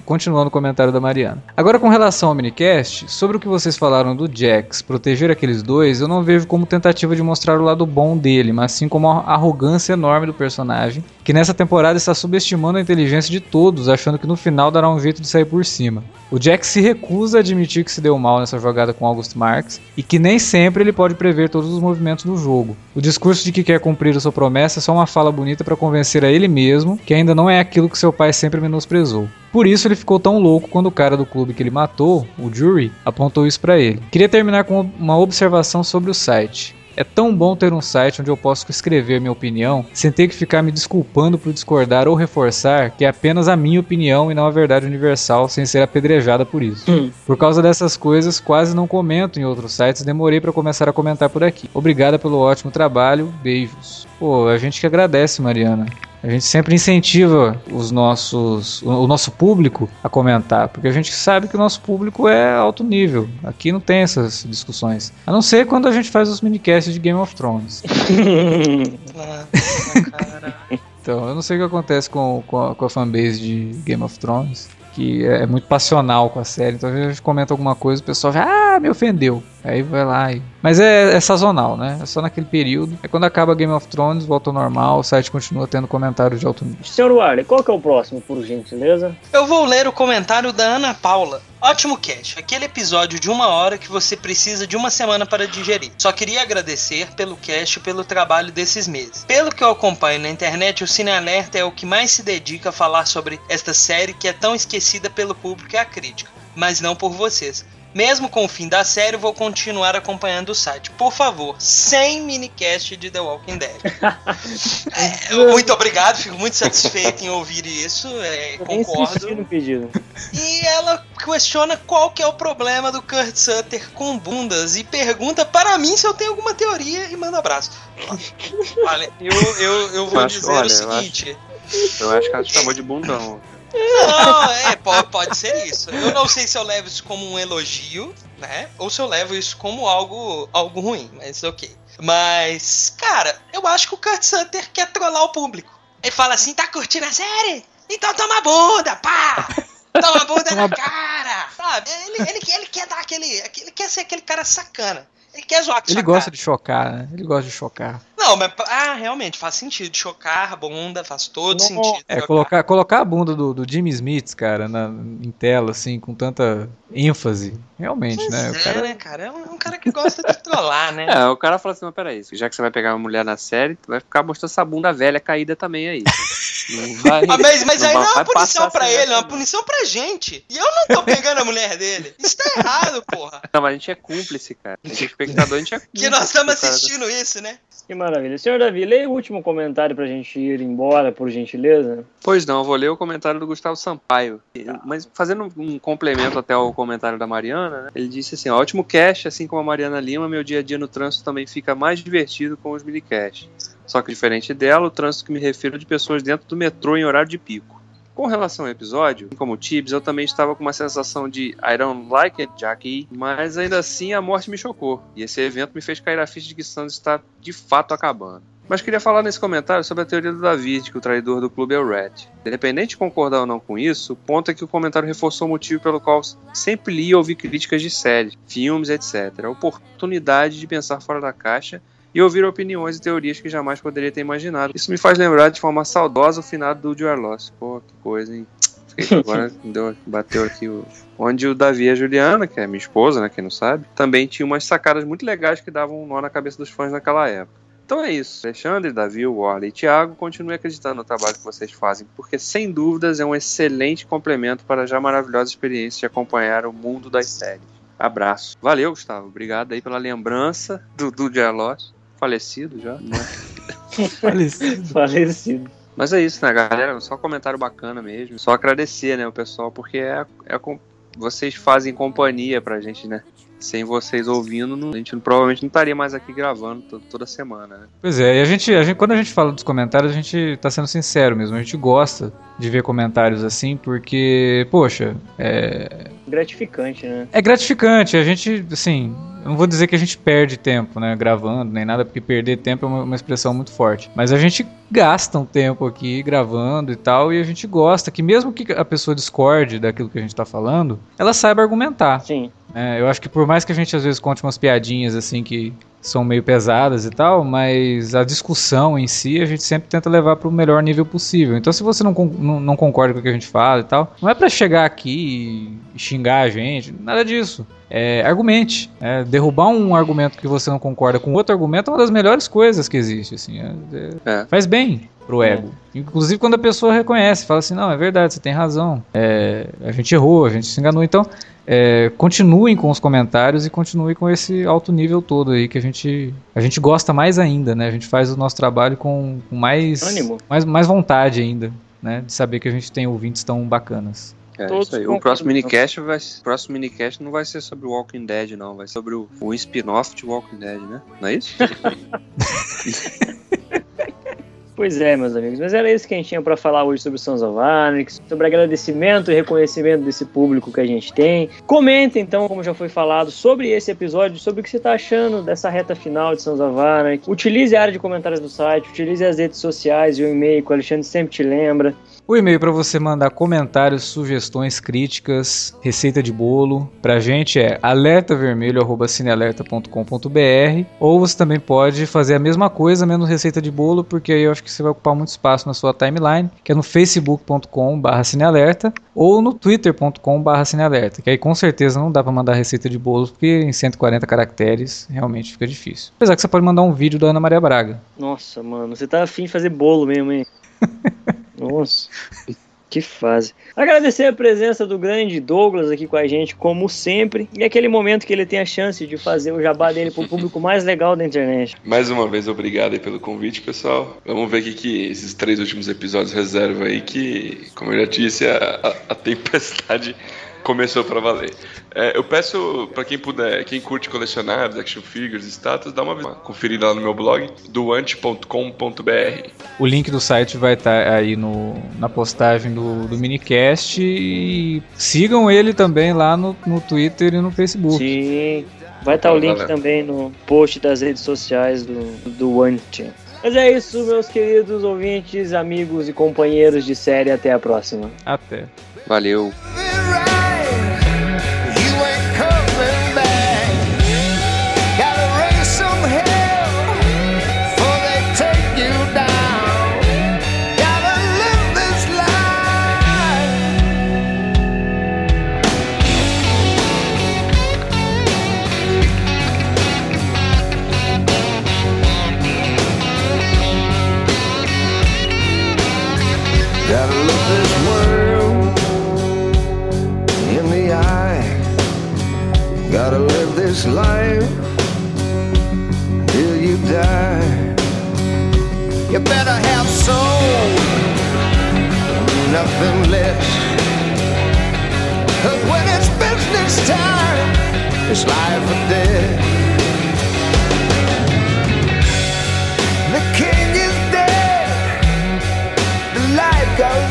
continuando o comentário da Mariana. Agora, com relação ao minicast, sobre o que vocês falaram do Jax proteger aqueles dois, eu não vejo como tentativa de mostrar o lado bom dele, mas sim como uma arrogância enorme do personagem, que nessa temporada está subestimando a inteligência de todos, achando que no final dará um jeito de sair por cima. O Jax se recusa a admitir que se deu mal nessa jogada com August Marks e que nem sempre ele pode prever todos os movimentos do jogo. O discurso de que quer cumprir a sua promessa é só uma fala bonita para convencer a ele mesmo que ainda não é aquilo que seu pai sempre menosprezou. Por isso ele ficou tão louco quando o cara do clube que ele matou, o Jury, apontou isso para ele. Queria terminar com uma observação sobre o site. É tão bom ter um site onde eu posso escrever minha opinião sem ter que ficar me desculpando por discordar ou reforçar que é apenas a minha opinião e não a verdade universal sem ser apedrejada por isso. Hum. Por causa dessas coisas, quase não comento em outros sites, demorei para começar a comentar por aqui. Obrigada pelo ótimo trabalho, beijos. Pô, a gente que agradece, Mariana. A gente sempre incentiva os nossos, o nosso público a comentar, porque a gente sabe que o nosso público é alto nível. Aqui não tem essas discussões. A não ser quando a gente faz os minicasts de Game of Thrones. [LAUGHS] então, eu não sei o que acontece com, com, a, com a fanbase de Game of Thrones que é muito passional com a série. Então a gente comenta alguma coisa, o pessoal já, ah, me ofendeu. Aí vai lá e... Mas é, é, sazonal, né? É só naquele período. É quando acaba Game of Thrones, volta ao normal, o site continua tendo comentários de alto nível.
Senhor Warley, qual que é o próximo, por gentileza?
Eu vou ler o comentário da Ana Paula. Ótimo cast, aquele episódio de uma hora que você precisa de uma semana para digerir. Só queria agradecer pelo cast e pelo trabalho desses meses. Pelo que eu acompanho na internet, o Cine Alerta é o que mais se dedica a falar sobre esta série que é tão esquecida pelo público e a crítica, mas não por vocês. Mesmo com o fim da série, vou continuar acompanhando o site. Por favor, sem minicast de The Walking Dead. [LAUGHS] é, muito obrigado, fico muito satisfeito em ouvir isso. É, concordo.
No pedido.
E ela questiona qual que é o problema do Kurt Sutter com bundas e pergunta para mim se eu tenho alguma teoria e manda um abraço. [LAUGHS] Olha, eu, eu, eu vou dizer olha, o seguinte.
Eu acho, eu acho que ela te chamou de bundão.
Não, é, pode, pode ser isso. Eu não sei se eu levo isso como um elogio, né? Ou se eu levo isso como algo, algo ruim, mas ok. Mas, cara, eu acho que o Kurt Sutter quer trollar o público. Ele fala assim: tá curtindo a série? Então toma bunda, pá! Toma bunda na cara! Sabe? Ele, ele, ele quer dar aquele. Ele quer ser aquele cara sacana. Ele quer zoar com
Ele gosta cara. de chocar, né? Ele gosta de chocar.
Não, mas ah, realmente faz sentido. Chocar a bunda faz todo Não, sentido.
É, colocar, colocar a bunda do, do Jimmy Smith, cara, na, em tela, assim, com tanta ênfase. Realmente, pois né?
É,
o cara...
né, cara? É um, um, cara que gosta de trollar, né? [LAUGHS]
É, o cara fala assim, mas peraí, já que você vai pegar uma mulher na série, tu vai ficar mostrando essa bunda velha caída também aí. [LAUGHS]
Vai, ah, mas, mas não aí não é uma punição pra ele, é uma punição pra gente. E eu não tô pegando a mulher dele. Isso tá errado, porra.
Não, mas a gente é cúmplice, cara. A gente é espectador, a gente é
cúmplice. [LAUGHS] Que nós estamos assistindo isso, né?
Que maravilha. Senhor Davi, leia o último comentário pra gente ir embora, por gentileza.
Pois não, vou ler o comentário do Gustavo Sampaio. Mas fazendo um complemento até ao comentário da Mariana, né? Ele disse assim: ótimo cast, assim como a Mariana Lima, meu dia a dia no trânsito também fica mais divertido com os minicasts. Só que diferente dela, o trânsito que me refiro é de pessoas dentro do metrô em horário de pico. Com relação ao episódio, como Tibbs, eu também estava com uma sensação de I don't like it, Jackie, mas ainda assim a morte me chocou, e esse evento me fez cair a ficha de que Santos está de fato acabando. Mas queria falar nesse comentário sobre a teoria do David, que o traidor do clube é o Red. Independente de concordar ou não com isso, o ponto é que o comentário reforçou o motivo pelo qual sempre li e ouvi críticas de séries, filmes, etc. A oportunidade de pensar fora da caixa e ouvir opiniões e teorias que jamais poderia ter imaginado. Isso me faz lembrar de forma saudosa o finado do You Lost. Pô, que coisa, hein? [LAUGHS] Agora deu, bateu aqui o. Onde o Davi e a Juliana, que é minha esposa, né? Quem não sabe, também tinha umas sacadas muito legais que davam um nó na cabeça dos fãs naquela época. Então é isso. Alexandre, Davi, Warley e Thiago, continue acreditando no trabalho que vocês fazem, porque sem dúvidas é um excelente complemento para a já maravilhosa experiência de acompanhar o mundo das séries. Abraço. Valeu, Gustavo. Obrigado aí pela lembrança do, do Dialog falecido já. Né? [LAUGHS]
falecido. falecido.
Mas é isso, né, galera? Só comentário bacana mesmo. Só agradecer, né, o pessoal, porque é, é vocês fazem companhia pra gente, né? Sem vocês ouvindo, a gente provavelmente não estaria mais aqui gravando toda semana, né?
Pois é, e a gente, a gente, quando a gente fala dos comentários, a gente tá sendo sincero mesmo, a gente gosta de ver comentários assim, porque, poxa, é.
Gratificante, né?
É gratificante, a gente, assim, eu não vou dizer que a gente perde tempo, né, gravando, nem nada, porque perder tempo é uma, uma, expressão muito forte. Mas a gente gasta um tempo aqui gravando e tal, e a gente gosta que mesmo que a pessoa discorde daquilo que a gente tá falando, ela saiba argumentar.
Sim.
É, eu acho que por mais que a gente às vezes conte umas piadinhas assim que são meio pesadas e tal, mas a discussão em si a gente sempre tenta levar para o melhor nível possível. Então, se você não, não, não, concorda com o que a gente fala e tal, não é para chegar aqui e xingar a gente, nada disso. É, argumente. É, derrubar um argumento que você não concorda com outro argumento é uma das melhores coisas que existe. Assim, é, é, faz bem pro ego. Inclusive quando a pessoa reconhece, fala assim, não, é verdade, você tem razão. É, a gente errou, a gente se enganou. Então, é, continuem com os comentários e continuem com esse alto nível todo aí que a gente a gente gosta mais ainda, né? A gente faz o nosso trabalho com, com mais, mais mais vontade ainda, né? De saber que a gente tem ouvintes tão bacanas.
É, isso aí. O próximo minicast, vai, próximo minicast não vai ser sobre Walking Dead, não. Vai ser sobre o, o spin-off de Walking Dead, né? Não é isso? [LAUGHS]
Pois é, meus amigos, mas era isso que a gente tinha para falar hoje sobre Sons of Anarchy, sobre agradecimento e reconhecimento desse público que a gente tem. Comenta então, como já foi falado, sobre esse episódio, sobre o que você está achando dessa reta final de Sons of Anarchy. Utilize a área de comentários do site, utilize as redes sociais e o e-mail que o Alexandre sempre te lembra.
O e-mail para você mandar comentários, sugestões, críticas, receita de bolo pra gente é alertavermelho@cinealerta.com.br ou você também pode fazer a mesma coisa menos receita de bolo, porque aí eu acho que você vai ocupar muito espaço na sua timeline, que é no facebook.com/cinealerta ou no twitter.com/cinealerta, que aí com certeza não dá para mandar receita de bolo porque em 140 caracteres realmente fica difícil. Apesar que você pode mandar um vídeo da Ana Maria Braga.
Nossa, mano, você tá afim de fazer bolo mesmo, hein? [LAUGHS] Nossa, que fase. Agradecer a presença do grande Douglas aqui com a gente, como sempre, e aquele momento que ele tem a chance de fazer o jabá dele pro público mais legal da internet.
Mais uma vez, obrigado pelo convite, pessoal. Vamos ver o que, que esses três últimos episódios reservam aí, que, como eu já disse, a, a, a tempestade começou para valer. É, eu peço para quem puder, quem curte colecionar action figures, status, dá uma conferida lá no meu blog, doante.com.br.
O link do site vai estar tá aí no, na postagem do, do minicast e sigam ele também lá no, no Twitter e no Facebook.
Sim, vai estar tá o link também no post das redes sociais do, do Ante. Mas é isso, meus queridos ouvintes, amigos e companheiros de série. Até a próxima.
Até.
Valeu.
This world in the eye. Gotta live this life till you die. You better have soul, nothing less. Cause when it's business time, it's life or death. The